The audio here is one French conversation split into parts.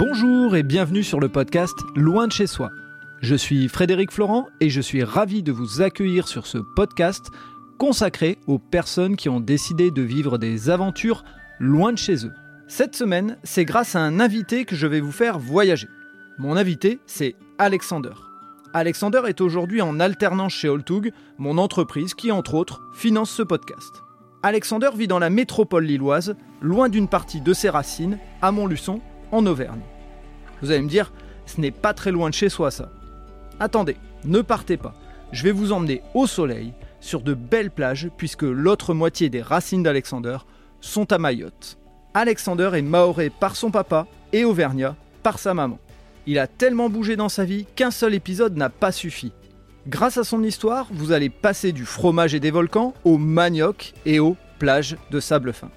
Bonjour et bienvenue sur le podcast Loin de chez soi. Je suis Frédéric Florent et je suis ravi de vous accueillir sur ce podcast consacré aux personnes qui ont décidé de vivre des aventures loin de chez eux. Cette semaine, c'est grâce à un invité que je vais vous faire voyager. Mon invité, c'est Alexander. Alexander est aujourd'hui en alternance chez Holtug, mon entreprise qui, entre autres, finance ce podcast. Alexander vit dans la métropole lilloise, loin d'une partie de ses racines, à Montluçon, en Auvergne. Vous allez me dire, ce n'est pas très loin de chez soi ça. Attendez, ne partez pas. Je vais vous emmener au soleil, sur de belles plages, puisque l'autre moitié des racines d'Alexander sont à Mayotte. Alexander est maoré par son papa et auvergnat par sa maman. Il a tellement bougé dans sa vie qu'un seul épisode n'a pas suffi. Grâce à son histoire, vous allez passer du fromage et des volcans au manioc et aux plages de sable fin.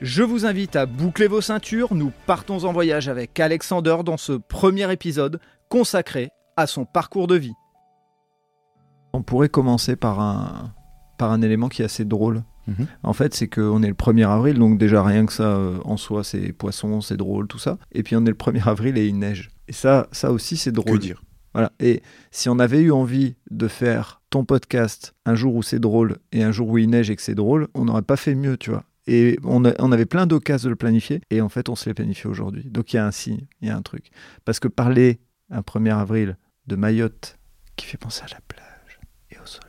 Je vous invite à boucler vos ceintures, nous partons en voyage avec Alexander dans ce premier épisode consacré à son parcours de vie. On pourrait commencer par un, par un élément qui est assez drôle. Mhm. En fait, c'est qu'on est le 1er avril, donc déjà rien que ça euh, en soi, c'est poisson, c'est drôle, tout ça. Et puis on est le 1er avril et il neige. Et ça, ça aussi, c'est Que drôle. dire? Voilà. Et si on avait eu envie de faire ton podcast un jour où c'est drôle et un jour où il neige et que c'est drôle, on n'aurait pas fait mieux, tu vois. Et on, a- on avait plein d'occasions de le planifier, et en fait, on se l'est planifié aujourd'hui. Donc il y a un signe, il y a un truc. Parce que parler un 1er avril de Mayotte qui fait penser à la plage et au soleil,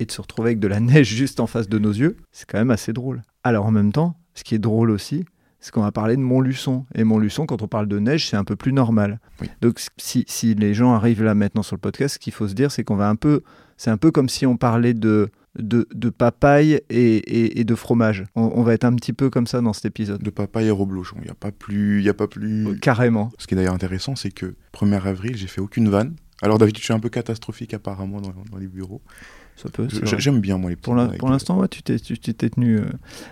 et de se retrouver avec de la neige juste en face de nos yeux, c'est quand même assez drôle. Alors en même temps, ce qui est drôle aussi, c'est qu'on va parler de Montluçon. Et Montluçon, quand on parle de neige, c'est un peu plus normal. Oui. Donc si, si les gens arrivent là maintenant sur le podcast, ce qu'il faut se dire, c'est qu'on va un peu... C'est un peu comme si on parlait de, de, de papaye et, et- et de fromage. On, on va être un petit peu comme ça dans cet épisode. De papa et reblochon. Il n'y a pas plus. Y a pas plus... Carrément. Ce qui est d'ailleurs intéressant, c'est que 1er avril, j'ai fait aucune vanne. Alors d'habitude, je suis un peu catastrophique apparemment dans, dans les bureaux. Ça peut. J'aime bien moi les Pour l'instant, ouais, tu t'es tu t'es tenu. euh,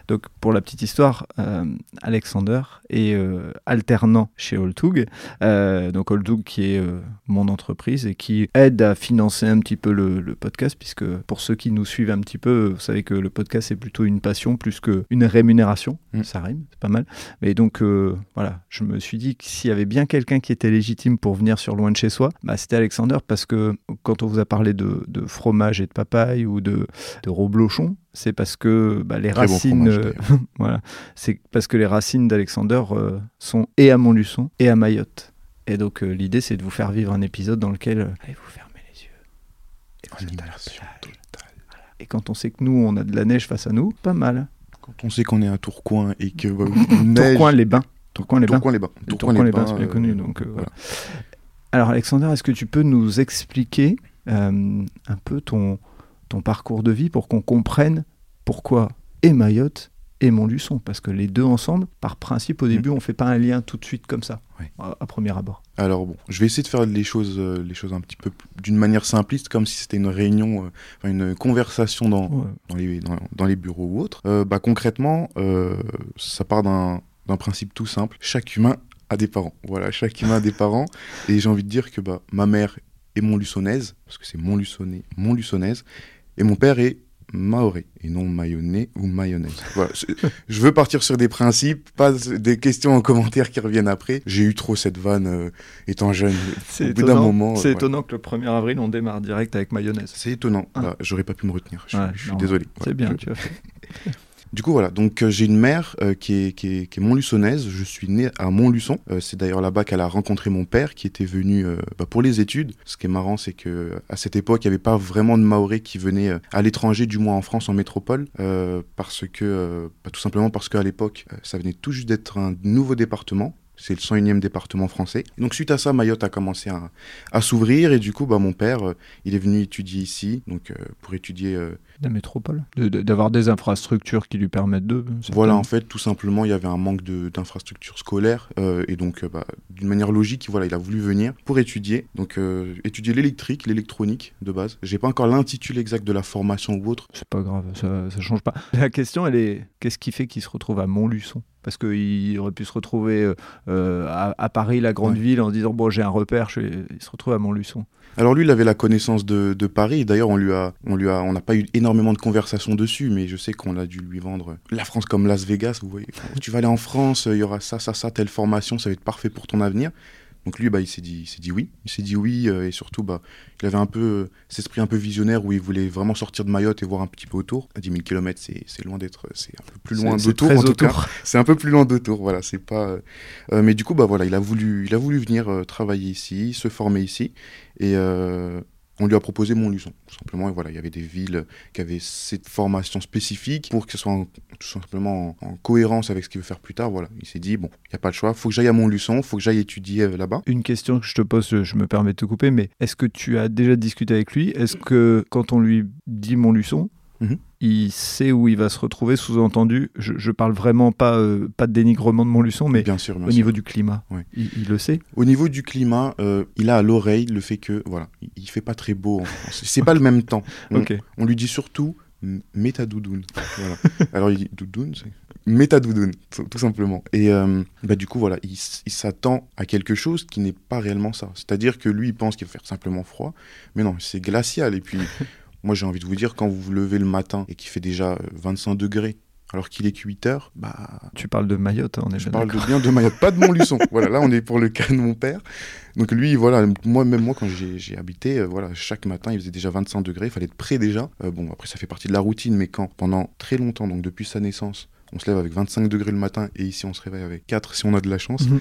Donc, pour la petite histoire, euh, Alexander est euh, alternant chez. Euh, donc, Holtug qui est mon entreprise et qui aide à financer un petit peu le, le podcast, puisque pour ceux qui nous suivent un petit peu, vous savez que le podcast c'est plutôt une passion plus qu'une rémunération. Mm. Ça rime, c'est pas mal. Mais donc, voilà, je me suis dit que s'il y avait bien quelqu'un qui était légitime pour venir sur Loin de chez soi, bah, c'était Alexander, parce que quand on vous a parlé de, de fromage et de papaye ou de, de reblochon, c'est parce que bah, les Très bon racines, fromage, euh, voilà, c'est parce que les racines d'Alexander euh, sont et à Montluçon et à Mayotte. Et donc euh, l'idée c'est de vous faire vivre un épisode dans lequel euh, allez vous fermer les yeux. Et, vous êtes à la totale. Et quand on sait que nous on a de la neige face à nous, pas mal. Quand on sait qu'on est à Tourcoing et que bah, neige- Tourcoing les bains. Tourcoing les bains. Tourcoing les bains. Tourcoing les bains, Bains, c'est bien euh, connu. Donc, euh, voilà. voilà. Alors Alexander, est-ce que tu peux nous expliquer euh, un peu ton, ton parcours de vie pour qu'on comprenne pourquoi et Mayotte et Montluçon Parce que les deux ensemble, par principe, au début, on fait pas un lien tout de suite comme ça, Ouais. à, à premier abord. Alors bon, je vais essayer de faire les choses, euh, les choses un petit peu d'une manière simpliste, comme si c'était une réunion, euh, une conversation dans, Ouais. dans les, dans, dans les bureaux ou autres. Euh, bah, concrètement, ça part d'un d'un principe tout simple. Chaque humain a des parents. Voilà, chaque humain a des parents. Et j'ai envie de dire que bah, ma mère est montluçonnaise, parce que c'est montluçonnais, montluçonnaise, et mon père est maoré, et non mayonnais ou mayonnaise. Voilà, je veux partir sur des principes, pas des questions en commentaire qui reviennent après. J'ai eu trop cette vanne euh, étant jeune. C'est étonnant, euh, étonnant que le 1er avril, on démarre direct avec mayonnaise. C'est étonnant. Ah. Bah, J'aurais pas pu me retenir. Je, suis- Ouais, je suis non, désolé. C'est bien, je- tu as fait. Du coup, voilà. Donc, euh, j'ai une mère euh, qui est, qui montluçonnaise. Je suis né à Montluçon. Euh, c'est d'ailleurs là-bas qu'elle a rencontré mon père, qui était venu bah, pour les études. Ce qui est marrant, c'est que à cette époque, il n'y avait pas vraiment de Maoris qui venaient à l'étranger, du moins en France, en métropole, parce que, bah, tout simplement parce qu'à l'époque, ça venait tout juste d'être un nouveau département. C'est le 101e département français. Donc suite à ça, Mayotte a commencé à, à s'ouvrir et du coup, bah, mon père, euh, il est venu étudier ici, donc euh, pour étudier euh, La métropole. De- de- D'avoir des infrastructures qui lui permettent de. Voilà, en fait, tout simplement, il y avait un manque d'infrastructures scolaires. et donc, bah, d'une manière logique, voilà, il a voulu venir pour étudier. Donc, étudier l'électrique, l'électronique de base. J'ai pas encore l'intitulé exact de la formation ou autre. C'est pas grave, ça, ça change pas. La question, elle est qu'est-ce qui fait qu'il se retrouve à Montluçon? Parce qu'il aurait pu se retrouver à, Paris, la grande ville, en se disant bon, j'ai un repère, je il se retrouve à Montluçon. Alors lui, il avait la connaissance de, Paris. D'ailleurs, on lui a, on lui a, on n'a pas eu énormément de conversations dessus, mais je sais qu'on a dû lui vendre la France comme Las Vegas. Vous voyez, tu vas aller en France, il y aura ça, ça, ça, telle formation, ça va être parfait pour ton avenir. Donc lui, bah, il s'est dit, il s'est dit oui, il s'est dit oui, euh, et surtout, bah, il avait un peu euh, cet esprit un peu visionnaire où il voulait vraiment sortir de Mayotte et voir un petit peu autour. À 10 000 km, c'est loin d'être, c'est un peu plus loin d'autour en tout cas. C'est un peu plus loin d'autour, voilà. C'est pas. Euh, mais du coup, bah voilà, il a voulu, il a voulu venir travailler ici, se former ici, et on lui a proposé Montluçon, tout simplement. Et voilà, il y avait des villes qui avaient cette formation spécifique pour que ce soit tout simplement en, cohérence avec ce qu'il veut faire plus tard. Voilà, il s'est dit bon, il n'y a pas de choix, faut que j'aille à Montluçon, faut que j'aille étudier euh, là-bas. Une question que je te pose, je me permets de te couper, mais est-ce que tu as déjà discuté avec lui? Est-ce que quand on lui dit Montluçon, Mhm. Il sait où il va se retrouver, sous-entendu. Je, parle vraiment pas, euh, pas de dénigrement de Montluçon, mais bien sûr, au niveau du climat. Il, le sait Au niveau du climat, euh, il a à l'oreille le fait que, voilà, il, fait pas très beau en France. C'est pas le même temps. On, lui dit surtout, mets ta doudoune. Alors il dit, doudoune, c'est mets ta doudoune, tout simplement. Et euh, bah, du coup, voilà, il, il s'attend à quelque chose qui n'est pas réellement ça. C'est-à-dire que lui, il pense qu'il va faire simplement froid, mais non, c'est glacial. Et puis, Moi, j'ai envie de vous dire, quand vous vous levez le matin et qu'il fait déjà 25 euh, degrés, alors qu'il est que 8 heures, bah... Tu parles de Mayotte, hein, on est Je parle de bien de Mayotte, pas de Montluçon. voilà, là, on est pour le cas de mon père. Donc lui, voilà, moi, même moi, quand j'ai habité, euh, voilà, chaque matin, il faisait déjà 25 degrés, il fallait être prêt déjà. Euh, bon, après, ça fait partie de la routine, mais quand, pendant très longtemps, donc depuis sa naissance, on se lève avec 25 degrés le matin, et ici, on se réveille avec 4 si on a de la chance, mhm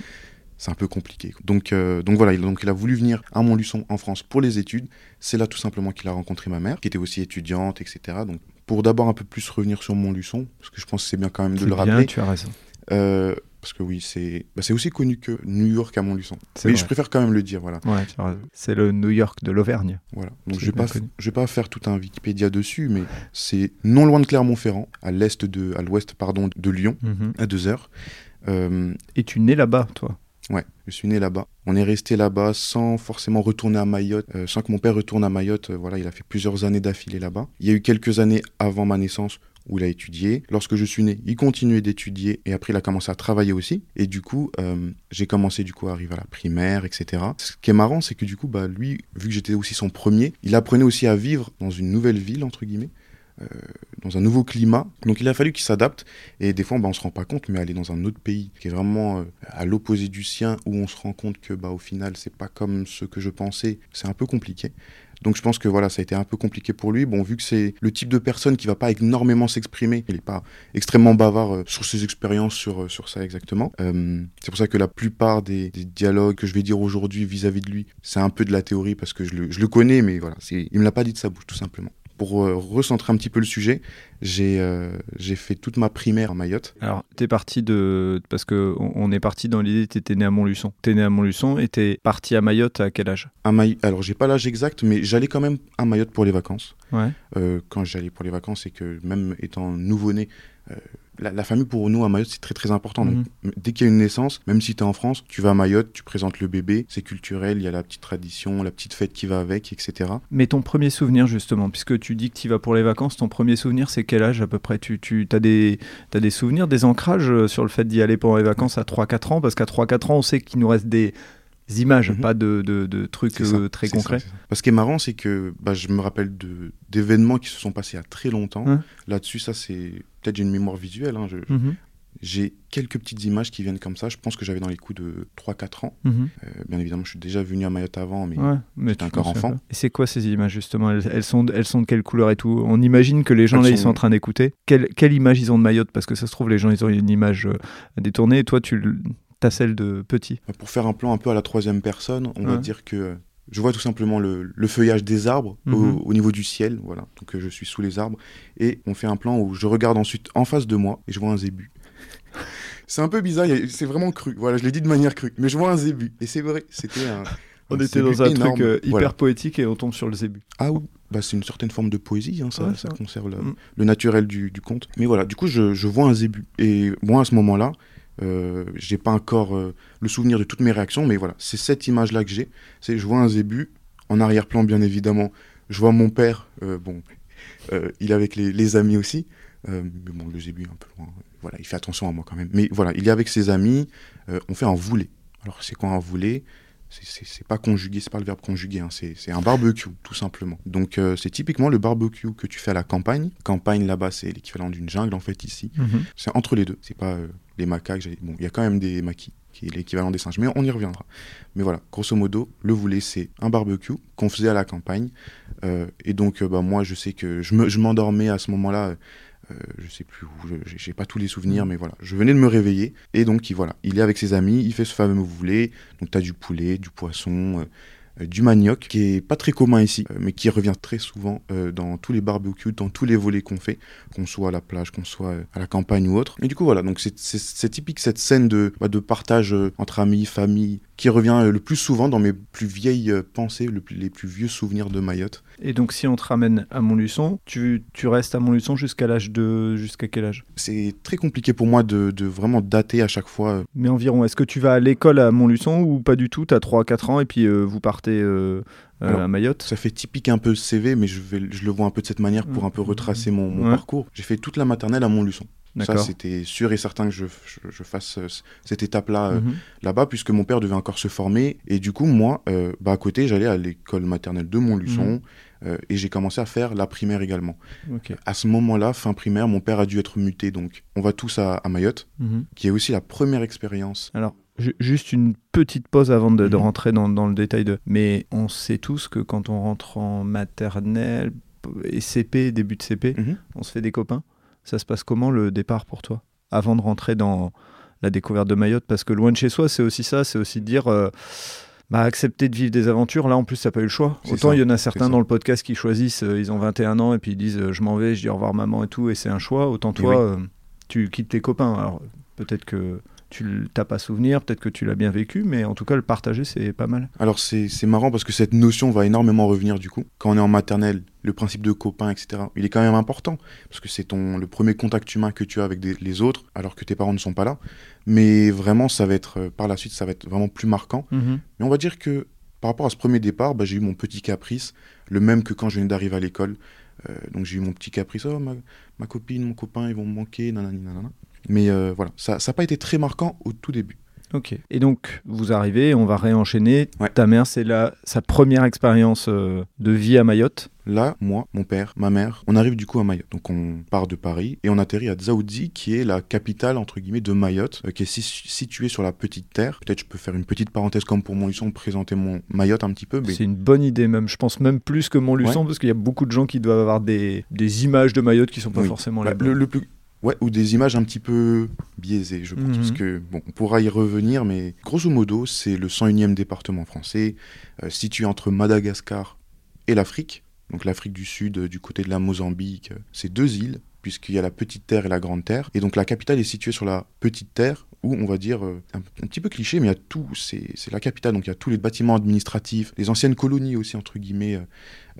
c'est un peu compliqué. Donc, euh, donc voilà, il, donc il a voulu venir à Montluçon en France pour les études. C'est là tout simplement qu'il a rencontré ma mère, qui était aussi étudiante, etc. Donc pour d'abord un peu plus revenir sur Montluçon, parce que je pense que c'est bien quand même de le bien, rappeler. tu as raison. Euh, parce que oui, c'est bah, aussi connu que New York à Montluçon. Mais je préfère quand même le dire, voilà. Ouais, c'est le New York de l'Auvergne. Voilà. Donc je vais pas, je vais pas faire tout un Wikipédia dessus, mais c'est non loin de Clermont-Ferrand, à l'est de, à l'ouest pardon de Lyon, mhm. à deux heures. Euh, Et tu nais là-bas, toi? Ouais, je suis né là-bas. On est resté là-bas sans forcément retourner à Mayotte, euh, sans que mon père retourne à Mayotte. Euh, voilà, il a fait plusieurs années d'affilée là-bas. Il y a eu quelques années avant ma naissance où il a étudié. Lorsque je suis né, il continuait d'étudier et après il a commencé à travailler aussi. Et du coup, euh, j'ai commencé du coup à arriver à la primaire, etc. Ce qui est marrant, c'est que du coup, bah, lui, vu que j'étais aussi son premier, il apprenait aussi à vivre dans une nouvelle ville, entre guillemets. Euh, dans un nouveau climat. Donc il a fallu qu'il s'adapte. Et des fois, bah, on se rend pas compte, mais aller dans un autre pays qui est vraiment euh, à l'opposé du sien, où on se rend compte que bah, au final, c'est pas comme ce que je pensais, c'est un peu compliqué. Donc je pense que voilà, ça a été un peu compliqué pour lui. Bon, vu que c'est le type de personne qui va pas énormément s'exprimer, il n'est pas extrêmement bavard euh, sur ses expériences, sur, sur ça exactement. c'est pour ça que la plupart des, dialogues que je vais dire aujourd'hui vis-à-vis de lui, c'est un peu de la théorie parce que je le, je le connais, mais voilà, il me l'a pas dit de sa bouche tout simplement pour euh, recentrer un petit peu le sujet, j'ai euh, j'ai fait toute ma primaire à Mayotte. Alors, tu es parti de. Parce qu'on on est parti dans l'idée, tu étais né à Montluçon. Tu es né à Montluçon et tu es parti à Mayotte à quel âge? À May... Alors, j'ai pas l'âge exact, mais j'allais quand même à Mayotte pour les vacances. Ouais. Euh, quand j'allais pour les vacances et que même étant nouveau-né, la, famille pour nous à Mayotte, c'est très très important. Mhm. dès qu'il y a une naissance, même si tu es en France, tu vas à Mayotte, tu présentes le bébé, c'est culturel, il y a la petite tradition, la petite fête qui va avec, etc. Mais ton premier souvenir, justement, puisque tu dis que tu vas pour les vacances, ton premier souvenir, c'est quel âge à peu près? Tu, tu as, des, as des souvenirs, des ancrages euh, sur le fait d'y aller pendant les vacances à 3-4 ans? Parce qu'à 3-4 ans, on sait qu'il nous reste des images, mhm. pas de, de, trucs euh, très concrets. Ce qui est marrant, c'est que bah, je me rappelle d'événements qui se sont passés il y a très longtemps. Hein? Là-dessus, ça, c'est peut-être une mémoire visuelle. Hein, mhm. J'ai quelques petites images qui viennent comme ça. Je pense que j'avais dans les coups de 3-4 ans. Mhm. Euh, bien évidemment, je suis déjà venu à Mayotte avant, mais, mais j'étais encore enfant. Et c'est quoi ces images, justement? Elles, sont, elles sont de quelle couleur et tout? On imagine que les gens, là, ils sont en train d'écouter. Quelle, quelle, image ils ont de Mayotte? Parce que ça se trouve, les gens, ils ont une image euh, détournée. Et toi, tu T'as celle de petit. Pour faire un plan un peu à la troisième personne, on va dire que je vois tout simplement le, feuillage des arbres mhm. au, niveau du ciel, voilà. Donc euh, je suis sous les arbres et on fait un plan où je regarde ensuite en face de moi et je vois un zébu. c'est un peu bizarre, c'est vraiment cru. Voilà, je l'ai dit de manière crue, mais je vois un zébu et c'est vrai, c'était un. On était dans un truc euh, hyper poétique et on tombe sur le zébu. Ah oui, bah, c'est une certaine forme de poésie, hein, ça, ça, conserve mm. le, naturel du, du, conte. Mais voilà, du coup, je, je vois un zébu. Et moi, à ce moment-là, euh, j'ai pas encore euh, le souvenir de toutes mes réactions, mais voilà, c'est cette image-là que j'ai. C'est je vois un zébu, en arrière-plan bien évidemment, je vois mon père, euh, bon, il est avec les, amis aussi, mais bon, le zébu est un peu loin. Voilà, il fait attention à moi quand même. Mais voilà, il est avec ses amis, on fait un voulé. Alors, c'est quoi un voulé? C'est pas conjugué, c'est pas le verbe conjugué, hein, c'est un barbecue, tout simplement. Donc euh, c'est typiquement le barbecue que tu fais à la campagne. Campagne là-bas, c'est l'équivalent d'une jungle en fait ici. Mhm. C'est entre les deux. C'est pas euh, les macaques. Bon, il y a quand même des maquis qui est l'équivalent des singes, mais on y reviendra. Mais voilà, grosso modo, le voulé, c'est un barbecue qu'on faisait à la campagne. Euh, et donc, bah, moi, je sais que je m'endormais à ce moment-là euh, je sais plus où, j'ai pas tous les souvenirs, mais voilà, je venais de me réveiller. Et donc il, voilà, il est avec ses amis, il fait ce fameux voulez, donc tu du poulet, du poisson, euh, du manioc, qui est pas très commun ici, mais qui revient très souvent dans tous les barbecues, dans tous les volets qu'on fait, qu'on soit à la plage, qu'on soit à la campagne ou autre. Et du coup voilà, donc c'est typique cette scène de, bah, de partage entre amis, famille, qui revient le plus souvent dans mes plus vieilles pensées, les plus vieux souvenirs de Mayotte. Et donc, si on te ramène à Montluçon, tu, tu restes à Montluçon jusqu'à l'âge de. Jusqu'à quel âge? C'est très compliqué pour moi de, de, vraiment dater à chaque fois. Mais environ, est-ce que tu vas à l'école à Montluçon ou pas du tout? Tu as 3-4 ans et puis euh, vous partez? Euh, euh, à Mayotte Ça fait typique un peu CV, mais je, vais, je le vois un peu de cette manière pour un peu retracer mon, mon parcours. J'ai fait toute la maternelle à Montluçon. Ça, c'était sûr et certain que je, je, fasse cette étape-là mhm. là-bas, puisque mon père devait encore se former. Et du coup, moi, bah, à côté, j'allais à l'école maternelle de Montluçon. Mhm. Euh, et j'ai commencé à faire la primaire également. À ce moment-là, fin primaire, mon père a dû être muté, donc on va tous à, Mayotte, mhm. qui est aussi la première expérience. Alors, juste une petite pause avant de, mhm. rentrer dans, le détail de. Mais on sait tous que quand on rentre en maternelle et CP, début de CP, mhm. on se fait des copains. Ça se passe comment le départ pour toi Avant de rentrer dans la découverte de Mayotte? Parce que loin de chez soi, c'est aussi ça, c'est aussi dire. Euh, bah, accepter de vivre des aventures, là en plus, ça n'a pas eu le choix. Autant il y en a certains dans le podcast qui choisissent, euh, ils ont 21 ans et puis ils disent euh, je m'en vais, je dis au revoir maman et tout, et c'est un choix. Autant toi, euh, tu quittes tes copains. Alors peut-être que tu t'as pas souvenir, peut-être que tu l'as bien vécu, mais en tout cas le partager c'est pas mal. Alors c'est marrant parce que cette notion va énormément revenir du coup. Quand on est en maternelle, le principe de copain, etc., il est quand même important parce que c'est le premier contact humain que tu as avec les autres alors que tes parents ne sont pas là. Mais vraiment ça va être par la suite ça va être vraiment plus marquant. Mhm. Mais on va dire que par rapport à ce premier départ, bah, j'ai eu mon petit caprice, le même que quand je venais d'arriver à l'école. Euh, donc j'ai eu mon petit caprice, oh, ma, ma, copine, mon copain, ils vont me manquer, nanani, nanana. Mais euh, voilà, ça n'a pas été très marquant au tout début. Ok. Et donc, vous arrivez, on va réenchaîner. Ta mère, c'est sa première expérience euh, de vie à Mayotte? Là, moi, mon père, ma mère, on arrive du coup à Mayotte. Donc on part de Paris et on atterrit à Dzaoudzi, qui est la capitale, entre guillemets, de Mayotte, euh, qui est située sur la petite terre. Peut-être je peux faire une petite parenthèse comme pour Montluçon, présenter mon Mayotte un petit peu. C'est une bonne idée même, je pense même plus que Montluçon, parce qu'il y a beaucoup de gens qui doivent avoir des, des images de Mayotte qui sont pas forcément là. Bah, le, plus, Ouais, ou des images un petit peu biaisées, je pense. Parce mhm. que, bon, on pourra y revenir, mais grosso modo, c'est le 101e département français, euh, situé entre Madagascar et l'Afrique. Donc l'Afrique du Sud, euh, du côté de la Mozambique, euh, c'est deux îles, puisqu'il y a la Petite Terre et la Grande Terre. Et donc la capitale est située sur la Petite Terre, où on va dire, un, petit peu cliché, mais il y a tout, c'est la capitale, donc il y a tous les bâtiments administratifs, les anciennes colonies aussi, entre guillemets,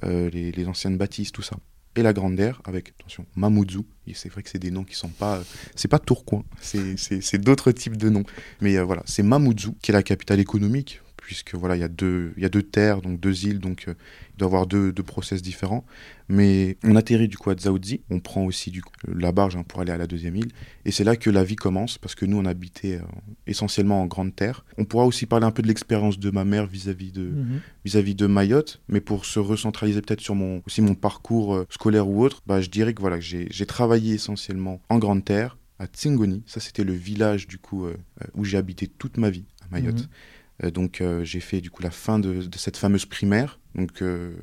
les, les anciennes bâtisses, tout ça et la Grandeur avec, attention, Mamoudzou. C'est vrai que c'est des noms qui sont pas. C'est pas Tourcoing, c'est d'autres types de noms. Mais euh, voilà, c'est Mamoudzou, qui est la capitale économique, puisque voilà, il y, a deux, il y a deux terres, donc deux îles, donc euh, il doit y avoir deux, deux, process différents. Mais on atterrit du coup à Dzaoudzi, on prend aussi du coup, la barge hein, pour aller à la deuxième île, et c'est là que la vie commence, parce que nous on habitait euh, essentiellement en grande terre. On pourra aussi parler un peu de l'expérience de ma mère vis-à-vis de, mhm. vis-à-vis de Mayotte, mais pour se recentraliser peut-être sur mon, aussi mon parcours euh, scolaire ou autre, bah, je dirais que voilà, j'ai travaillé essentiellement en grande terre, à Tsingoni, ça c'était le village du coup où j'ai habité toute ma vie à Mayotte. Mhm. Euh, donc euh, j'ai fait du coup la fin de, cette fameuse primaire, donc euh,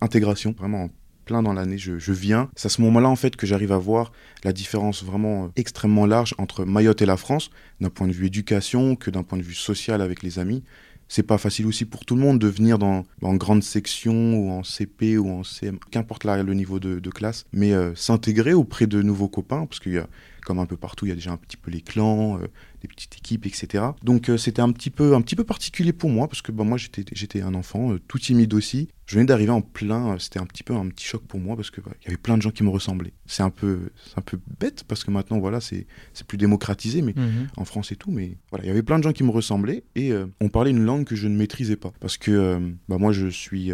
intégration, vraiment plein dans l'année, je, viens. C'est à ce moment-là en fait que j'arrive à voir la différence vraiment extrêmement large entre Mayotte et la France, d'un point de vue éducation que d'un point de vue social avec les amis. C'est pas facile aussi pour tout le monde de venir dans, en grande section ou en CP ou en CM, qu'importe le niveau de, classe, mais s'intégrer auprès de nouveaux copains, parce qu'il y a, comme un peu partout, il y a déjà un petit peu les clans, euh, des petites équipes, etc. Donc euh, c'était un petit peu un petit peu particulier pour moi parce que bah, moi j'étais j'étais un enfant euh, tout timide aussi. Je venais d'arriver en plein, c'était un petit peu un petit choc pour moi parce que bah, il y avait plein de gens qui me ressemblaient. C'est un peu un peu bête parce que maintenant voilà c'est c'est plus démocratisé mais mhm. en France et tout mais voilà il y avait plein de gens qui me ressemblaient et on parlait une langue que je ne maîtrisais pas parce que bah, moi je suis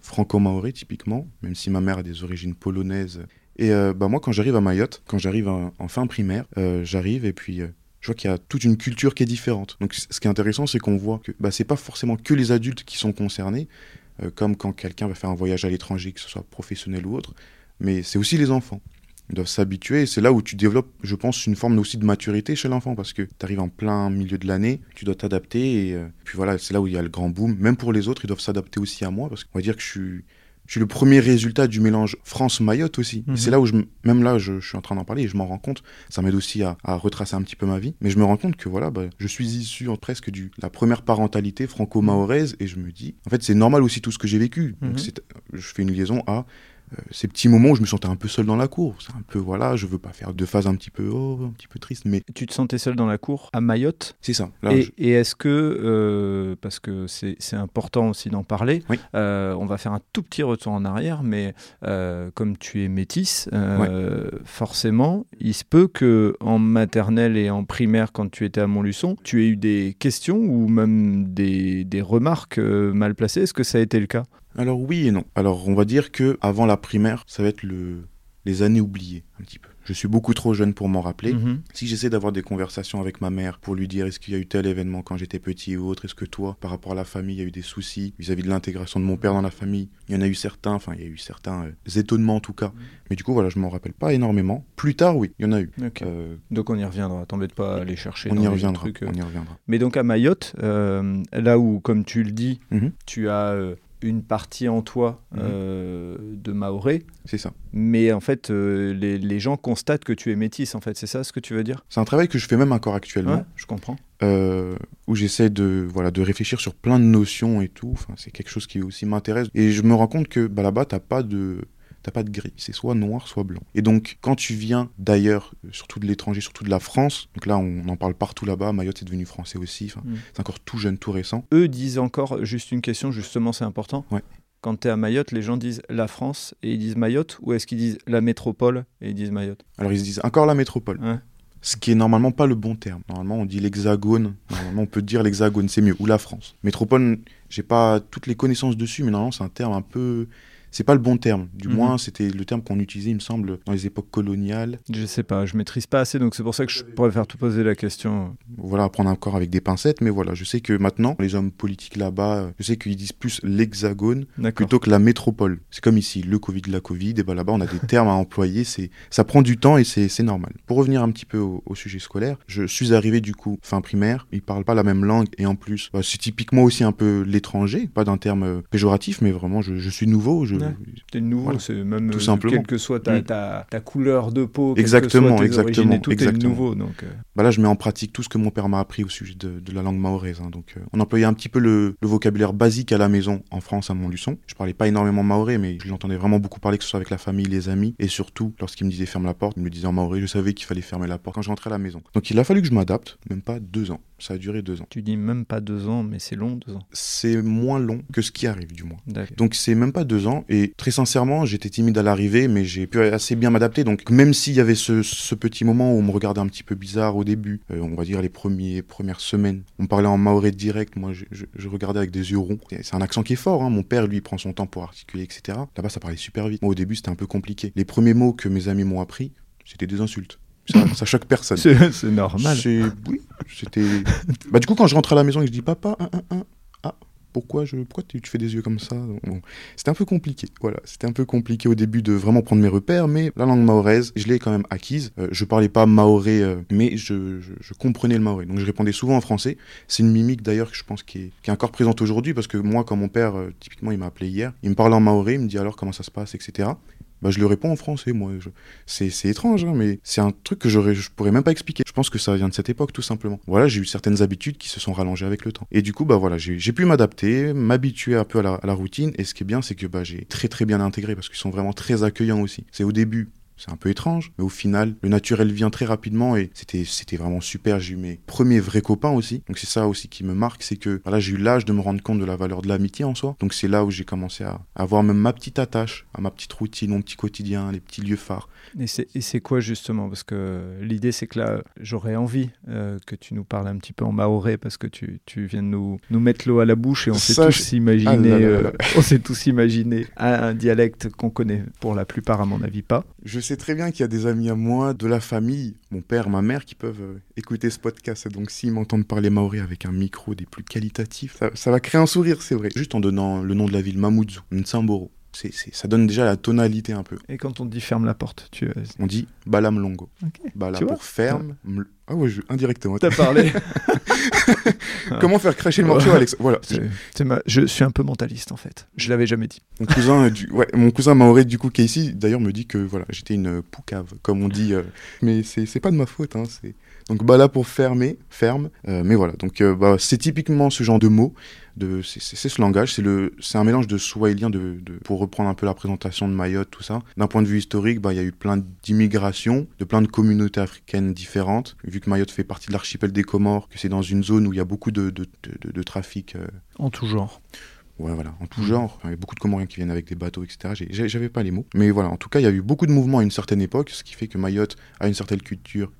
franco-maoré typiquement même si ma mère a des origines polonaises Et euh, bah, moi, quand j'arrive à Mayotte, quand j'arrive en, fin primaire, euh, j'arrive et puis euh, je vois qu'il y a toute une culture qui est différente. Donc ce qui est intéressant, c'est qu'on voit que bah, c'est pas forcément que les adultes qui sont concernés, comme quand quelqu'un va faire un voyage à l'étranger, que ce soit professionnel ou autre, mais c'est aussi les enfants. Ils doivent s'habituer et c'est là où tu développes, je pense, une forme aussi de maturité chez l'enfant parce que tu arrives en plein milieu de l'année, tu dois t'adapter et puis voilà, c'est là où il y a le grand boom. Même pour les autres, ils doivent s'adapter aussi à moi parce qu'on va dire que je suis, je suis le premier résultat du mélange France-Mayotte aussi. Mhm. C'est là où, je, même là, je, je suis en train d'en parler et je m'en rends compte. Ça m'aide aussi à, à retracer un petit peu ma vie. Mais je me rends compte que voilà, bah, je suis issu en presque du la première parentalité franco-mahoraise et je me dis, en fait, c'est normal aussi tout ce que j'ai vécu. Mhm. Donc, c'est- je fais une liaison à ces petits moments où je me sentais un peu seul dans la cour. C'est un peu, voilà, je veux pas faire de phase un petit peu, oh, un petit peu triste, mais Tu te sentais seul dans la cour à Mayotte? C'est ça. Là, Et, je- et est-ce que, euh, parce que c'est important aussi d'en parler, Oui. euh, on va faire un tout petit retour en arrière, mais euh, comme tu es métisse, euh, forcément, il se peut que en maternelle et en primaire, quand tu étais à Montluçon, tu aies eu des questions ou même des, des remarques euh, mal placées. Est-ce que ça a été le cas? Alors oui et non. Alors on va dire que avant la primaire, ça va être le... les années oubliées un petit peu. Je suis beaucoup trop jeune pour m'en rappeler. Mhm. Si j'essaie d'avoir des conversations avec ma mère pour lui dire est-ce qu'il y a eu tel événement quand j'étais petit ou autre, est-ce que toi, par rapport à la famille, il y a eu des soucis vis-à-vis de l'intégration de mon père dans la famille, il y en a eu certains, enfin il y a eu certains euh, étonnements en tout cas. Mais du coup voilà, je m'en rappelle pas énormément. Plus tard, oui, il y en a eu. Euh, Donc on y reviendra, t'embête pas à aller chercher. on dans y reviendra. trucs, euh. On y reviendra. Mais donc à Mayotte, là où, comme tu le dis, Mhm. tu as une partie en toi Mhm. euh, de Maoré, C'est ça. mais en fait, euh, les, les gens constatent que tu es métisse, en fait. C'est ça ce que tu veux dire? C'est un travail que je fais même encore actuellement. Ouais, je comprends. euh, où j'essaie de voilà de réfléchir sur plein de notions et tout. Enfin, c'est quelque chose qui aussi m'intéresse. Et je me rends compte que bah, là-bas, t'as pas de t'as pas de gris. C'est soit noir, soit blanc. Et donc, quand tu viens d'ailleurs, euh, surtout de l'étranger, surtout de la France, donc là, on en parle partout là-bas. Mayotte est devenu français aussi. Mm. C'est encore tout jeune, tout récent. Eux disent encore, juste une question, justement, c'est important. Ouais. Quand tu es à Mayotte, les gens disent la France et ils disent Mayotte, ou est-ce qu'ils disent la métropole et ils disent Mayotte? Alors, ils se disent encore la métropole. Ouais. Ce qui est normalement pas le bon terme. Normalement, on dit l'hexagone. Normalement, on peut dire l'hexagone, c'est mieux. Ou la France. Métropole, j'ai pas toutes les connaissances dessus, mais normalement, c'est un terme un peu. C'est pas le bon terme. Du Mhm. moins, c'était le terme qu'on utilisait, il me semble, dans les époques coloniales. Je sais pas, je maîtrise pas assez, donc c'est pour ça que je préfère te poser la question. Voilà, à prendre encore avec des pincettes, mais voilà, je sais que maintenant, les hommes politiques là-bas, je sais qu'ils disent plus l'hexagone plutôt que la métropole. C'est comme ici, le Covid, la Covid, et ben là-bas, on a des termes à employer, c'est, ça prend du temps et c'est, normal. Pour revenir un petit peu au, au sujet scolaire, je suis arrivé du coup fin primaire, ils parlent pas la même langue et en plus, bah, c'est typiquement aussi un peu l'étranger, pas d'un terme euh, péjoratif, mais vraiment, je, je suis nouveau, je, Ouais. T'es nouveau, c'est même Tout euh, simplement. quelle que soit ta, Mm. ta, ta couleur de peau, Exactement, que soient tes origines exactement, et tout, nouveau. Donc, euh, Bah là, je mets en pratique tout ce que mon père m'a appris au sujet de, de la langue mahoraise. hein. Donc, euh, on employait un petit peu le, le vocabulaire basique à la maison en France, à Montluçon. Je parlais pas énormément maoré, mais je l'entendais vraiment beaucoup parler, que ce soit avec la famille, les amis, et surtout lorsqu'il me disait ferme la porte, il me disait en maoré, je savais qu'il fallait fermer la porte quand je rentrais à la maison. Donc, il a fallu que je m'adapte, même pas deux ans. Ça a duré deux ans. tu dis même pas deux ans, mais c'est long, deux ans. C'est moins long que ce qui arrive, du moins. Donc c'est même pas deux ans et très sincèrement j'étais timide à l'arrivée mais j'ai pu assez bien m'adapter donc même s'il y avait ce, ce petit moment où on me regardait un petit peu bizarre au début, euh, on va dire les premiers, premières semaines, on me parlait en maoré direct, moi je, je- je regardais avec des yeux ronds, c'est un accent qui est fort, hein. mon père lui prend son temps pour articuler etc. Là-bas ça parlait super vite, moi au début c'était un peu compliqué. Les premiers mots que mes amis m'ont appris c'était des insultes, ça, ça choque personne. C'est normal. Oui, c'était. bah, du coup, quand je rentre à la maison et que je dis papa, un, un, un, ah, pourquoi, je... pourquoi tu tu fais des yeux comme ça? Bon, C'était un peu compliqué. Voilà, c'était un peu compliqué au début de vraiment prendre mes repères, mais la langue mahoraise, je l'ai quand même acquise. Euh, je parlais pas maoré, euh, mais je, je, je comprenais le maoré. Donc je répondais souvent en français. C'est une mimique d'ailleurs que je pense qui est, qui est encore présente aujourd'hui parce que moi, quand mon père, euh, typiquement, il m'a appelé hier, il me parlait en maoré, il me dit alors comment ça se passe, etc. Bah, je le réponds en français, moi. C'est étrange, hein, mais c'est un truc que je pourrais même pas expliquer. Je pense que ça vient de cette époque, tout simplement. Voilà, j'ai eu certaines habitudes qui se sont rallongées avec le temps. Et du coup, bah voilà, j'ai pu m'adapter, m'habituer un peu à la, à la routine. Et ce qui est bien, c'est que bah, j'ai très très bien intégré parce qu'ils sont vraiment très accueillants aussi. C'est au début. C'est un peu étrange, mais au final, le naturel vient très rapidement et c'était c'était vraiment super. J'ai eu mes premiers vrais copains aussi. Donc c'est ça aussi qui me marque, c'est que voilà, j'ai eu l'âge de me rendre compte de la valeur de l'amitié en soi. Donc c'est là où j'ai commencé à avoir même ma petite attache, à ma petite routine, mon petit quotidien, les petits lieux phares. Et c'est quoi justement? Parce que l'idée, c'est que là, j'aurais envie euh, que tu nous parles un petit peu en maoré, parce que tu, tu viens de nous, nous mettre l'eau à la bouche et on s'est tous imaginé, Ah là là là euh, on s'est tous imaginé un, un dialecte qu'on connaît pour la plupart, à mon avis, pas. Je sais très bien qu'il y a des amis à moi, de la famille, mon père, ma mère, qui peuvent euh, écouter ce podcast. Donc s'ils m'entendent parler maori avec un micro des plus qualitatifs, ça, ça va créer un sourire, c'est vrai. Juste en donnant le nom de la ville, Mamoudzou, Nsamboro. C'est, c'est- ça donne déjà la tonalité un peu. Et quand on dit ferme la porte, tu euh, On dit Balam Longo. Ok. Bala Tu vois pour ferme. Ah ouais, je- indirectement. T'as parlé. Comment faire cracher le morceau, Alex? Voilà. C'est- c'est ma- Je suis un peu mentaliste en fait. Je l'avais jamais dit. Mon cousin, du... ouais, mon cousin Maoré, du coup, qui est ici, d'ailleurs, me dit que voilà, j'étais une poucave, comme on dit. euh, mais c'est c'est pas de ma faute. Hein, c'est- donc, bah là, pour fermer, ferme. euh, mais voilà, donc euh, bah, c'est typiquement ce genre de mots. De, c'est ce langage, c'est le, c'est un mélange de swahilien, de, de, pour reprendre un peu la présentation de Mayotte, tout ça. D'un point de vue historique, bah, il y a eu plein d'immigration, de plein de communautés africaines différentes. Vu que Mayotte fait partie de l'archipel des Comores, que c'est dans une zone où il y a beaucoup de, de, de- de- de trafic euh, En tout genre. Ouais, voilà, en tout genre. Enfin, il y a beaucoup de Comoriens qui viennent avec des bateaux, etc. J'avais pas les mots. Mais voilà, en tout cas, il y a eu beaucoup de mouvements à une certaine époque, ce qui fait que Mayotte a une certaine culture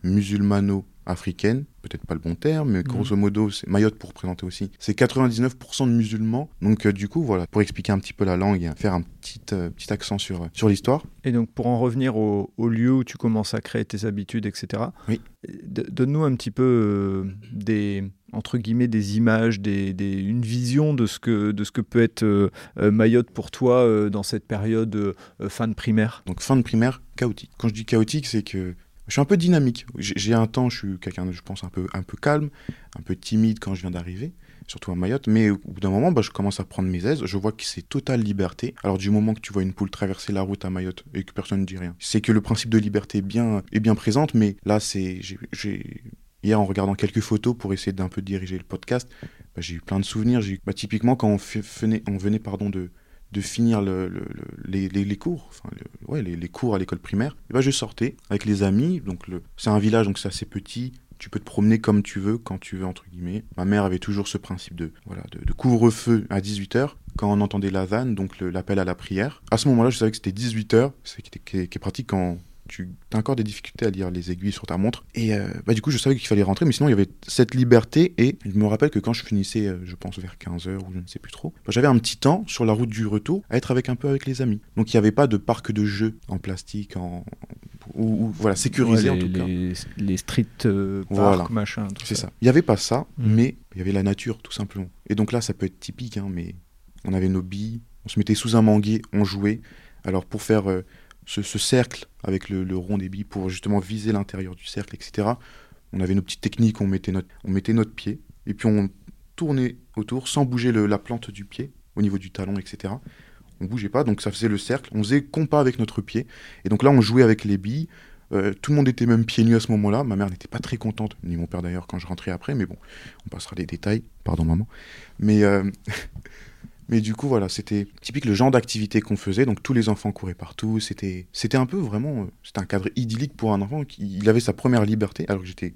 musulmano-africaine. Peut-être pas le bon terme, mais grosso modo, c'est Mayotte pour présenter aussi. C'est 99% de musulmans. Donc, euh, du coup, voilà, pour expliquer un petit peu la langue et faire un petit, euh, petit accent sur, sur l'histoire. Et donc pour en revenir au, au lieu où tu commences à créer tes habitudes, etc. Oui. d- Donne-nous un petit peu euh, des entre guillemets des images, des, des- une vision de ce que de ce que peut être euh, euh, Mayotte pour toi euh, dans cette période euh, euh, fin de primaire. Donc, fin de primaire, chaotique. Quand je dis chaotique, c'est que je suis un peu dynamique. J'ai un temps, je suis quelqu'un, je pense, un peu, un peu calme, un peu timide quand je viens d'arriver, surtout à Mayotte. Mais au bout d'un moment, bah, je commence à prendre mes aises. Je vois que c'est totale liberté. Alors, du moment que tu vois une poule traverser la route à Mayotte et que personne ne dit rien, c'est que le principe de liberté est bien, est bien présente. Mais là, c'est. Hier, en regardant quelques photos pour essayer d'un peu diriger le podcast, bah, j'ai eu plein de souvenirs. Bah, typiquement, quand on, on venait pardon, de, de finir le- le- le- les, cours, enfin, le- ouais, les, cours à l'école primaire, et bah, je sortais avec les amis. Donc c'est un village, donc c'est assez petit. Tu peux te promener comme tu veux, quand tu veux, entre guillemets. Ma mère avait toujours ce principe de, voilà, de, couvre-feu à 18h, quand on entendait la vanne, donc l'appel à la prière. À ce moment-là, je savais que c'était 18h, c'est qui, était- qui est- qui est pratique quand tu as encore des difficultés à lire les aiguilles sur ta montre. Et euh, bah, du coup, je savais qu'il fallait rentrer, mais sinon, il y avait cette liberté. Et je me rappelle que quand je finissais, euh, je pense vers 15h ou je ne sais plus trop, bah, j'avais un petit temps sur la route du retour à être avec un peu avec les amis. Donc il n'y avait pas de parc de jeux en plastique, en ou, ou- voilà sécurisé Ouais, en les, tout cas. les, les street euh, parks, Voilà. machin. C'est ça. Il n'y avait pas ça, Mm. mais il y avait la nature, tout simplement. Et donc là, ça peut être typique, hein, mais on avait nos billes, on se mettait sous un manguier, on jouait. Alors pour faire euh, ce, ce cercle avec le, rond des billes, pour justement viser l'intérieur du cercle, etc., on avait nos petites techniques, on mettait notre, on mettait notre pied, et puis on tournait autour sans bouger la plante du pied, au niveau du talon, etc. On bougeait pas, donc ça faisait le cercle. On faisait compas avec notre pied. Et donc là, on jouait avec les billes. Euh, tout le monde était même pieds nus à ce moment-là. Ma mère n'était pas très contente, ni mon père d'ailleurs quand je rentrais après, mais bon, on passera les détails. Pardon maman. Mais, euh, mais du coup, voilà, c'était typique le genre d'activité qu'on faisait. Donc tous les enfants couraient partout. C'était, c'était un peu vraiment, euh, c'était un cadre idyllique pour un enfant. Qui, il avait sa première liberté alors que j'étais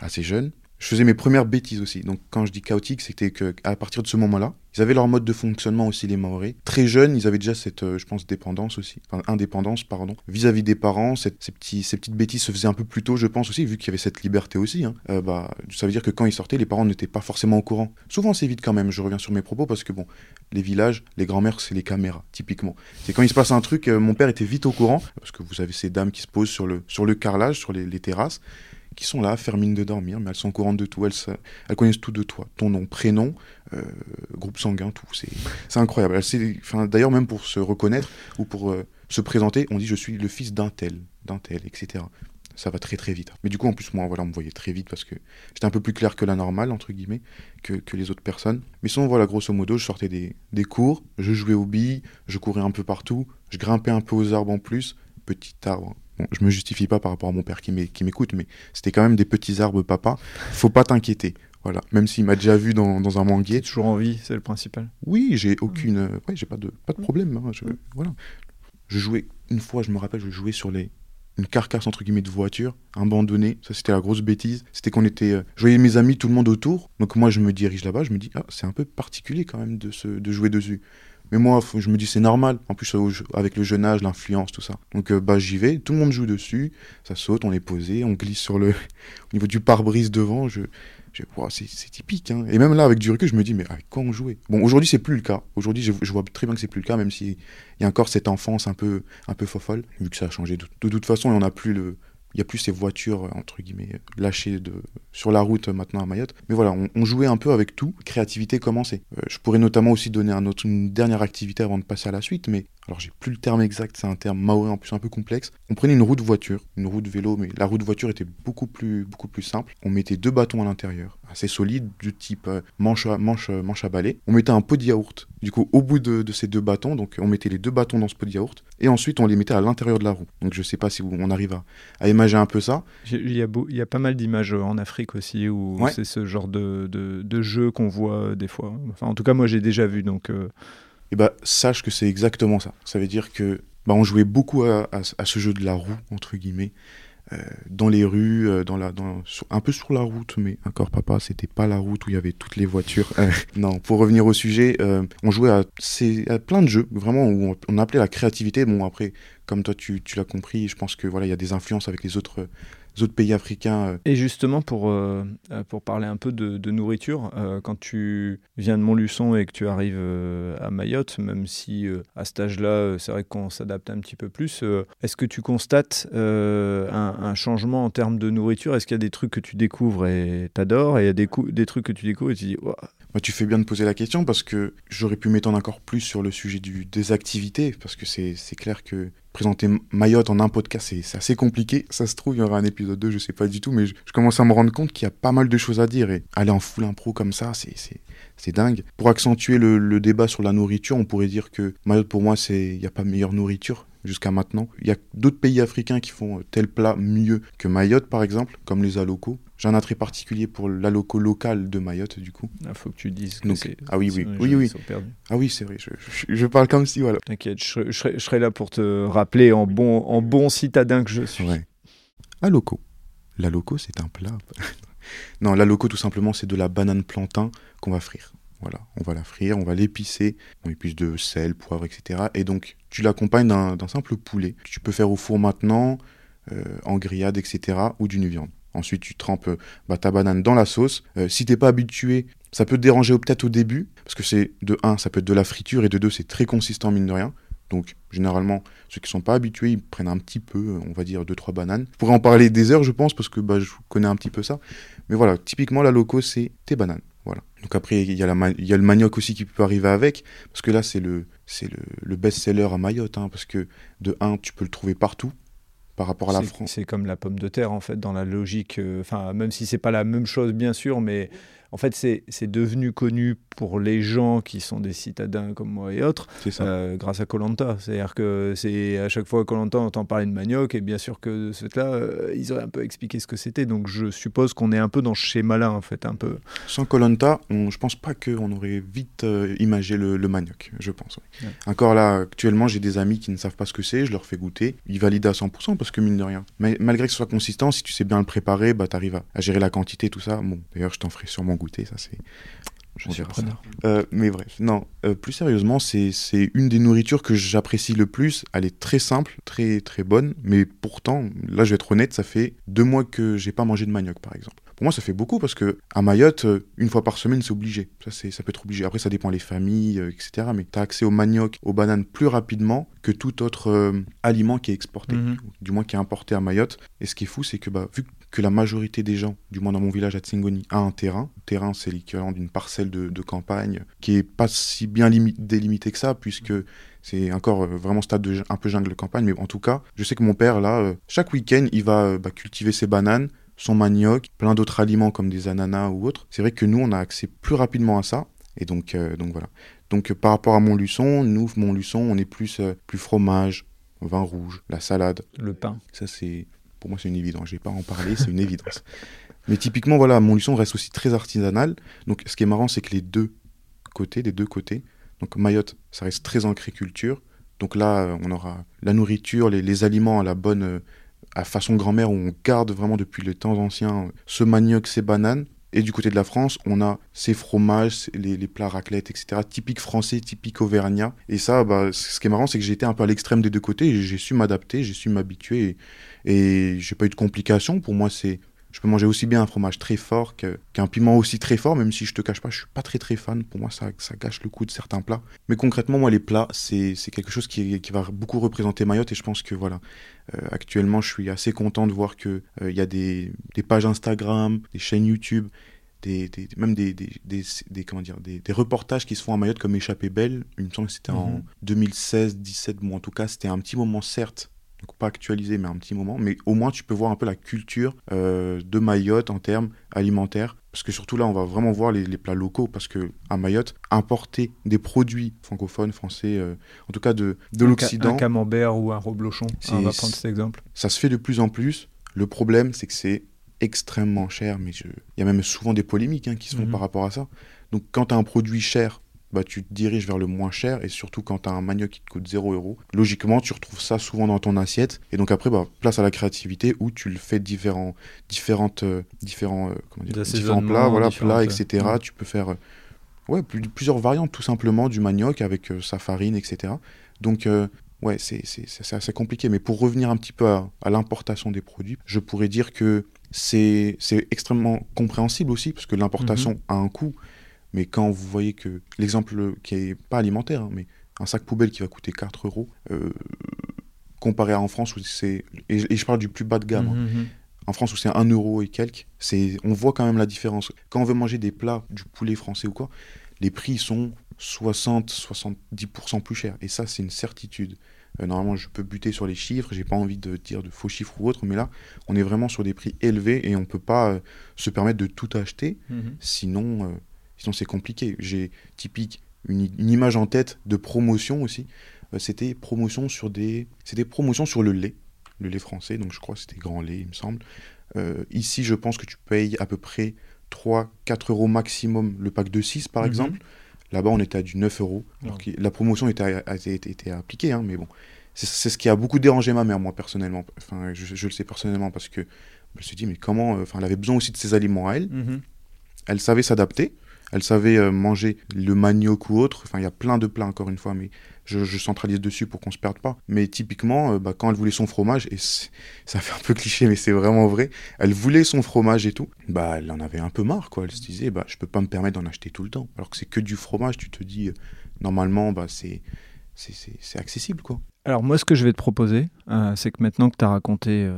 assez jeune. Je faisais mes premières bêtises aussi. Donc quand je dis chaotique, c'était que à partir de ce moment-là, ils avaient leur mode de fonctionnement aussi les Maoris. Très jeunes, ils avaient déjà cette, euh, je pense, dépendance aussi, indépendance, pardon, vis-à-vis des parents. Ces, petites bêtises se faisaient un peu plus tôt, je pense aussi, vu qu'il y avait cette liberté aussi. hein. Euh, bah, ça veut dire que quand ils sortaient, les parents n'étaient pas forcément au courant. Souvent c'est vite quand même. Je reviens sur mes propos parce que bon, les villages, les grands-mères, c'est les caméras, typiquement. C'est quand il se passe un truc, euh, mon père était vite au courant parce que vous avez ces dames qui se posent sur le sur le carrelage, sur les terrasses qui sont là, faire de dormir, mais elles sont au courant de tout, elles, connaissent tout de toi, ton nom, prénom, euh, groupe sanguin, tout, c'est incroyable. D'ailleurs, même pour se reconnaître ou pour euh, se présenter, on dit je suis le fils d'un tel, d'un tel, etc. Ça va très très vite. Mais du coup, en plus, moi, voilà, on me voyait très vite parce que j'étais un peu plus clair que la normale, entre guillemets, que, que les autres personnes. Mais sinon, voilà, grosso modo, je sortais des, des cours, je jouais aux billes, je courais un peu partout, je grimpais un peu aux arbres en plus, petit arbre. Bon, je me justifie pas par rapport à mon père qui m'é- qui m'écoute, mais c'était quand même des petits arbres, papa. Faut pas t'inquiéter. Voilà. Même s'il m'a déjà vu dans, dans un manguier. Toujours en vie, c'est le principal. Oui, j'ai aucune. Ouais, j'ai pas de, pas de problème. hein, je, voilà. Je jouais, une fois, je me rappelle, je jouais sur les, une carcasse entre guillemets de voiture, abandonnée. Ça, c'était la grosse bêtise. C'était qu'on était. euh, je voyais mes amis, tout le monde autour. Donc moi, je me dirige là-bas. Je me dis, ah, c'est un peu particulier quand même de, se, de jouer dessus. Mais moi, je me dis, c'est normal. En plus, avec le jeune âge, l'influence, tout ça. Donc, euh, bah, j'y vais. Tout le monde joue dessus. Ça saute, on est posé, on glisse sur le. au niveau du pare-brise devant. Je, c'est typique. Hein. Et même là, avec du recul, je me dis, mais avec quoi on jouait? Bon, aujourd'hui, c'est plus le cas. Aujourd'hui, je, vois très bien que c'est plus le cas, même s'il y a encore cette enfance un peu, un peu fofolle, vu que ça a changé. De, de toute façon, il n'y en a plus le, il n'y a plus ces voitures, entre guillemets, lâchées de, sur la route maintenant à Mayotte. Mais voilà, on, jouait un peu avec tout. Créativité commençait. Euh, je pourrais notamment aussi donner un autre, une dernière activité avant de passer à la suite, mais alors j'ai plus le terme exact, c'est un terme maoré en plus un peu complexe. On prenait une roue de voiture, une roue de vélo, mais la roue de voiture était beaucoup plus, beaucoup plus simple. On mettait deux bâtons à l'intérieur, assez solides, du type euh, manche, à, manche, euh, manche à balai. On mettait un pot de yaourt. Du coup, au bout de, ces deux bâtons, donc on mettait les deux bâtons dans ce pot de yaourt, et ensuite on les mettait à l'intérieur de la roue. Donc je sais pas si on arrive à, à imager un peu ça. Il y a, il y a pas mal d'images en Afrique aussi où c'est ce genre de, de, jeu qu'on voit des fois. Enfin, en tout cas, moi j'ai déjà vu, donc... Euh, et bah, sache que c'est exactement ça. Ça veut dire que bah, on jouait beaucoup à, ce jeu de la roue, entre guillemets, euh, dans les rues, euh, dans la, dans, un peu sur la route, mais encore papa, c'était pas la route où il y avait toutes les voitures. Euh, non, pour revenir au sujet, on jouait à, à, plein de jeux, vraiment, où on, on, appelait la créativité. Bon, après, comme toi, tu, tu l'as compris, je pense que voilà, il y a des influences avec les autres autres pays africains. Euh. Et justement, pour, euh, euh, pour parler un peu de, nourriture, quand tu viens de Montluçon et que tu arrives à Mayotte, même si à cet âge-là, c'est vrai qu'on s'adapte un petit peu plus, est-ce que tu constates un, changement en termes de nourriture? Est-ce qu'il y a des trucs que tu découvres et t'adores? Et il y a des, des trucs que tu découvres et tu dis bah, tu fais bien de poser la question parce que j'aurais pu m'étendre encore plus sur le sujet du, des activités parce que c'est clair que présenter Mayotte en un podcast, c'est assez compliqué. Ça se trouve, il y aura un épisode 2, je sais pas du tout, mais je, commence à me rendre compte qu'il y a pas mal de choses à dire. Et aller en full impro comme ça, c'est dingue. Pour accentuer le, débat sur la nourriture, on pourrait dire que Mayotte, pour moi, il n'y a pas meilleure nourriture jusqu'à maintenant. Il y a d'autres pays africains qui font tel plat mieux que Mayotte, par exemple, comme les alocos. J'ai un attrait particulier pour l'aloco local de Mayotte, du coup. Il ah, faut que tu dises que. Ah oui, oui, oui, oui. Ah oui, c'est vrai. Je, parle comme si, voilà. T'inquiète, je, serai, là pour te rappeler en bon, en bon citadin que je suis. Ouais. Aloco. L'aloco, c'est un plat. non, l'aloco, tout simplement, c'est de la banane plantain qu'on va frire. Voilà, on va la frire, on va l'épicer, on épice de sel, poivre, etc. Et donc, tu l'accompagnes d'un simple poulet que tu peux faire au four maintenant, euh, en grillade, etc. ou d'une viande. Ensuite, tu trempes bah, ta banane dans la sauce. Euh, si t'es pas habitué, ça peut te déranger peut-être au début, parce que c'est de 1, ça peut être de la friture, et de 2, c'est très consistant, mine de rien. Donc, généralement, ceux qui sont pas habitués, ils prennent un petit peu, on va dire, 2-3 bananes. Je pourrais en parler des heures, je pense, parce que bah, je connais un petit peu ça. Mais voilà, typiquement, la loco, c'est tes bananes. Voilà. Donc après, il y, a y a le manioc aussi qui peut arriver avec, parce que là, c'est le, le, le best-seller à Mayotte, hein, parce que de 1, tu peux le trouver partout par rapport à la France. C'est comme la pomme de terre, en fait, dans la logique. Euh, même si c'est pas la même chose, bien sûr, mais en fait, c'est devenu connu pour les gens qui sont des citadins comme moi et autres, euh, grâce à Colanta. C'est-à-dire que c'est à chaque fois Colanta entend parler de manioc, et bien sûr que de ce fait-là, euh, ils auraient un peu expliqué ce que c'était. Donc je suppose qu'on est un peu dans ce schéma-là, en fait, un peu. Sans Colanta, je pense pas qu'on aurait vite euh, imagé le, manioc, je pense. Encore là, actuellement, j'ai des amis qui ne savent pas ce que c'est, je leur fais goûter, ils valident à 100% parce que mine de rien. Mais malgré que ce soit consistant, si tu sais bien le préparer, bah, tu arrives à, à, gérer la quantité, tout ça. Bon, d'ailleurs, je t'en ferai sûrement goûter, ça c'est je suis preneur. Euh, mais bref, non, euh, plus sérieusement, c'est une des nourritures que j'apprécie le plus. Elle est très simple, très très bonne, mais pourtant, là je vais être honnête, ça fait deux mois que j'ai pas mangé de manioc par exemple. Pour moi, ça fait beaucoup parce que à Mayotte, euh, une fois par semaine, c'est obligé. Ça, ça peut être obligé. Après, ça dépend des familles, etc. Mais tu as accès au manioc, aux bananes plus rapidement que tout autre aliment qui est exporté, mhm. du moins qui est importé à Mayotte. Et ce qui est fou, c'est que bah, vu que que la majorité des gens, du moins dans mon village à Tsingoni, a un terrain. terrain, c'est l'équivalent d'une parcelle de, campagne qui est pas si bien délimité que ça, puisque c'est encore euh, vraiment stade de, un peu jungle campagne. Mais en tout cas, je sais que mon père, là, euh, chaque week-end, il va euh, bah, cultiver ses bananes, son manioc, plein d'autres aliments comme des ananas ou autres. C'est vrai que nous, on a accès plus rapidement à ça. Et donc, donc voilà. Donc par rapport à Montluçon, nous, Montluçon, on est plus, plus fromage, vin rouge, la salade. Le pain. Ça, c'est pour moi, c'est une évidence. Je vais pas en parler, c'est une évidence. Mais typiquement, voilà, Montluçon reste aussi très artisanal. Donc, ce qui est marrant, c'est que les deux côtés, des deux côtés, donc Mayotte, ça reste très ancré culture. Donc là, on aura la nourriture, les, aliments à la bonne, à façon grand-mère, où on garde vraiment depuis les temps anciens ce manioc, ces bananes. Et du côté de la France, on a ces fromages, les, plats raclette, etc. Typique français, typique auvergnat. Et ça, bah, ce qui est marrant, c'est que j'étais un peu à l'extrême des deux côtés. J'ai su m'adapter, j'ai su m'habituer. Et, et j'ai pas eu de complications. Pour moi, c'est Je peux manger aussi bien un fromage très fort qu'un piment aussi très fort, même si je te cache pas, je suis pas très très fan. Pour moi, ça, ça gâche le goût de certains plats. Mais concrètement, moi, les plats, c'est quelque chose qui, qui, va beaucoup représenter Mayotte et je pense que voilà, euh, actuellement, je suis assez content de voir qu'il il y a des, des pages Instagram, des chaînes YouTube des, même des, des, comment dire, des, reportages qui se font à Mayotte comme Échappée Belle. Il me semble que c'était en 2016, mhm. 17, bon, en tout cas, c'était un petit moment, certes, pas actualisé, mais un petit moment. Mais au moins, tu peux voir un peu la culture euh, de Mayotte en termes alimentaires. Parce que surtout là, on va vraiment voir les, plats locaux. Parce que à Mayotte, importer des produits francophones, français, euh, en tout cas de, de l'Occident. Un camembert ou un reblochon, on va prendre cet exemple. Ça se fait de plus en plus. Le problème, c'est que c'est extrêmement cher, mais il y a même souvent des polémiques hein, qui se font mhm. par rapport à ça. Donc quand tu as un produit cher, bah, tu te diriges vers le moins cher, et surtout quand tu as un manioc qui te coûte 0 euros, logiquement tu retrouves ça souvent dans ton assiette, et donc après, bah, place à la créativité où tu le fais différents, différentes, euh, différents, euh, comment dire, différents plats, voilà, plats, etc. Tu peux faire euh, ouais, plusieurs variantes tout simplement du manioc avec sa farine, etc. Donc ouais, c'est assez compliqué. Mais pour revenir un petit peu à, à l'importation des produits, je pourrais dire que c'est extrêmement compréhensible aussi, parce que l'importation mhm. a un coût. Mais quand vous voyez que l'exemple qui est pas alimentaire, hein, mais un sac poubelle qui va coûter 4 euros, euh, comparé à en France où c'est. Et, je parle du plus bas de gamme. Hein. Mhm, mhm. En France où c'est 1 euro et quelques, on voit quand même la différence. Quand on veut manger des plats, du poulet français ou quoi, les prix sont 60-70% plus chers. Et ça, c'est une certitude. Euh, normalement, je peux buter sur les chiffres, j'ai pas envie de dire de faux chiffres ou autre, mais là, on est vraiment sur des prix élevés et on peut pas euh, se permettre de tout acheter, mhm. sinon, sinon c'est compliqué. J'ai typique une, image en tête de promotion aussi. c'était promotion sur des, c'était promotion sur le lait, le lait français, donc je crois que c'était grand lait, il me semble. ici, je pense que tu payes à peu près 3-4 euros maximum le pack de 6 par mhm. exemple. Là-bas, on était à du 9 euros. la promotion était, été, appliquée, hein, mais bon. C'est ce qui a beaucoup dérangé ma mère, moi, personnellement. Enfin, je, le sais personnellement parce que je me suis dit, mais comment. Euh, enfin, elle avait besoin aussi de ses aliments à elle. Mhm. Elle savait s'adapter. Elle savait euh, manger le manioc ou autre. Enfin, il y a plein de plats, encore une fois, mais je, centralise dessus pour qu'on se perde pas. Mais typiquement, euh, bah, quand elle voulait son fromage, et ça fait un peu cliché, mais c'est vraiment vrai, elle voulait son fromage et tout, bah, elle en avait un peu marre, quoi. Elle se disait, bah, je peux pas me permettre d'en acheter tout le temps. Alors que c'est que du fromage, tu te dis, euh, normalement, bah, c'est accessible, quoi. Alors moi, ce que je vais te proposer, c'est que maintenant que tu as raconté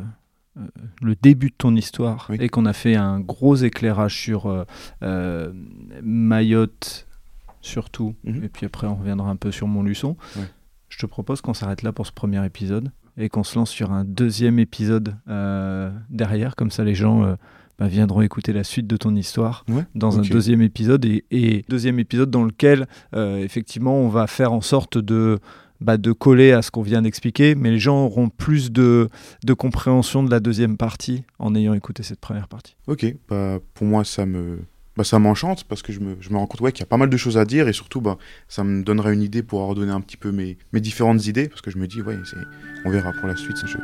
le début de ton histoire et qu'on a fait un gros éclairage sur euh, euh, Mayotte surtout, mhm. et puis après on reviendra un peu sur Montluçon, je te propose qu'on s'arrête là pour ce premier épisode et qu'on se lance sur un deuxième épisode derrière, comme ça les gens... Bah, viendront écouter la suite de ton histoire dans un deuxième épisode et, et, deuxième épisode dans lequel effectivement on va faire en sorte de bah, de coller à ce qu'on vient d'expliquer, mais les gens auront plus de, de, compréhension de la deuxième partie en ayant écouté cette première partie. Ok, bah, pour moi ça me, bah, ça m'enchante parce que je me, je me rends compte ouais, qu'il y a pas mal de choses à dire et surtout bah, ça me donnera une idée pour ordonner un petit peu mes, mes différentes idées parce que je me dis, ouais, on verra pour la suite. Je,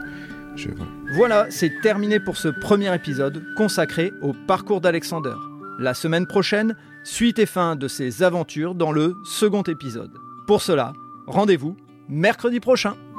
je, voilà, voilà c'est terminé pour ce premier épisode consacré au parcours d'Alexander. La semaine prochaine, suite et fin de ses aventures dans le second épisode. Pour cela, rendez-vous mercredi prochain.